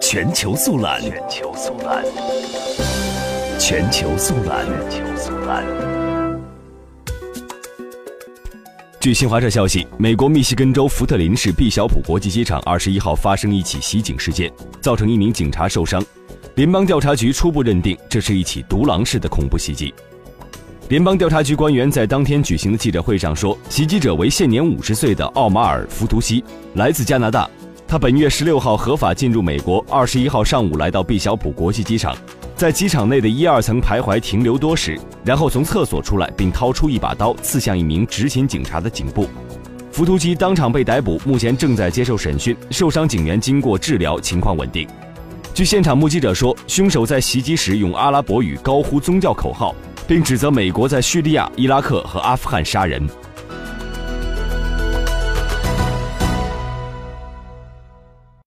全球速览，全球速览，全球速览，全球速览。据新华社消息，美国密西根州福特林市毕小普国际机场二十一号发生一起袭警事件，造成一名警察受伤。联邦调查局初步认定，这是一起独狼式的恐怖袭击。联邦调查局官员在当天举行的记者会上说，袭击者为现年五十岁的奥马尔·福图西，来自加拿大。他本月十六号合法进入美国，二十一号上午来到毕小普国际机场，在机场内的一二层徘徊停留多时，然后从厕所出来，并掏出一把刀刺向一名执勤警察的颈部。浮屠机当场被逮捕，目前正在接受审讯。受伤警员经过治疗，情况稳定。据现场目击者说，凶手在袭击时用阿拉伯语高呼宗教口号。并指责美国在叙利亚、伊拉克和阿富汗杀人。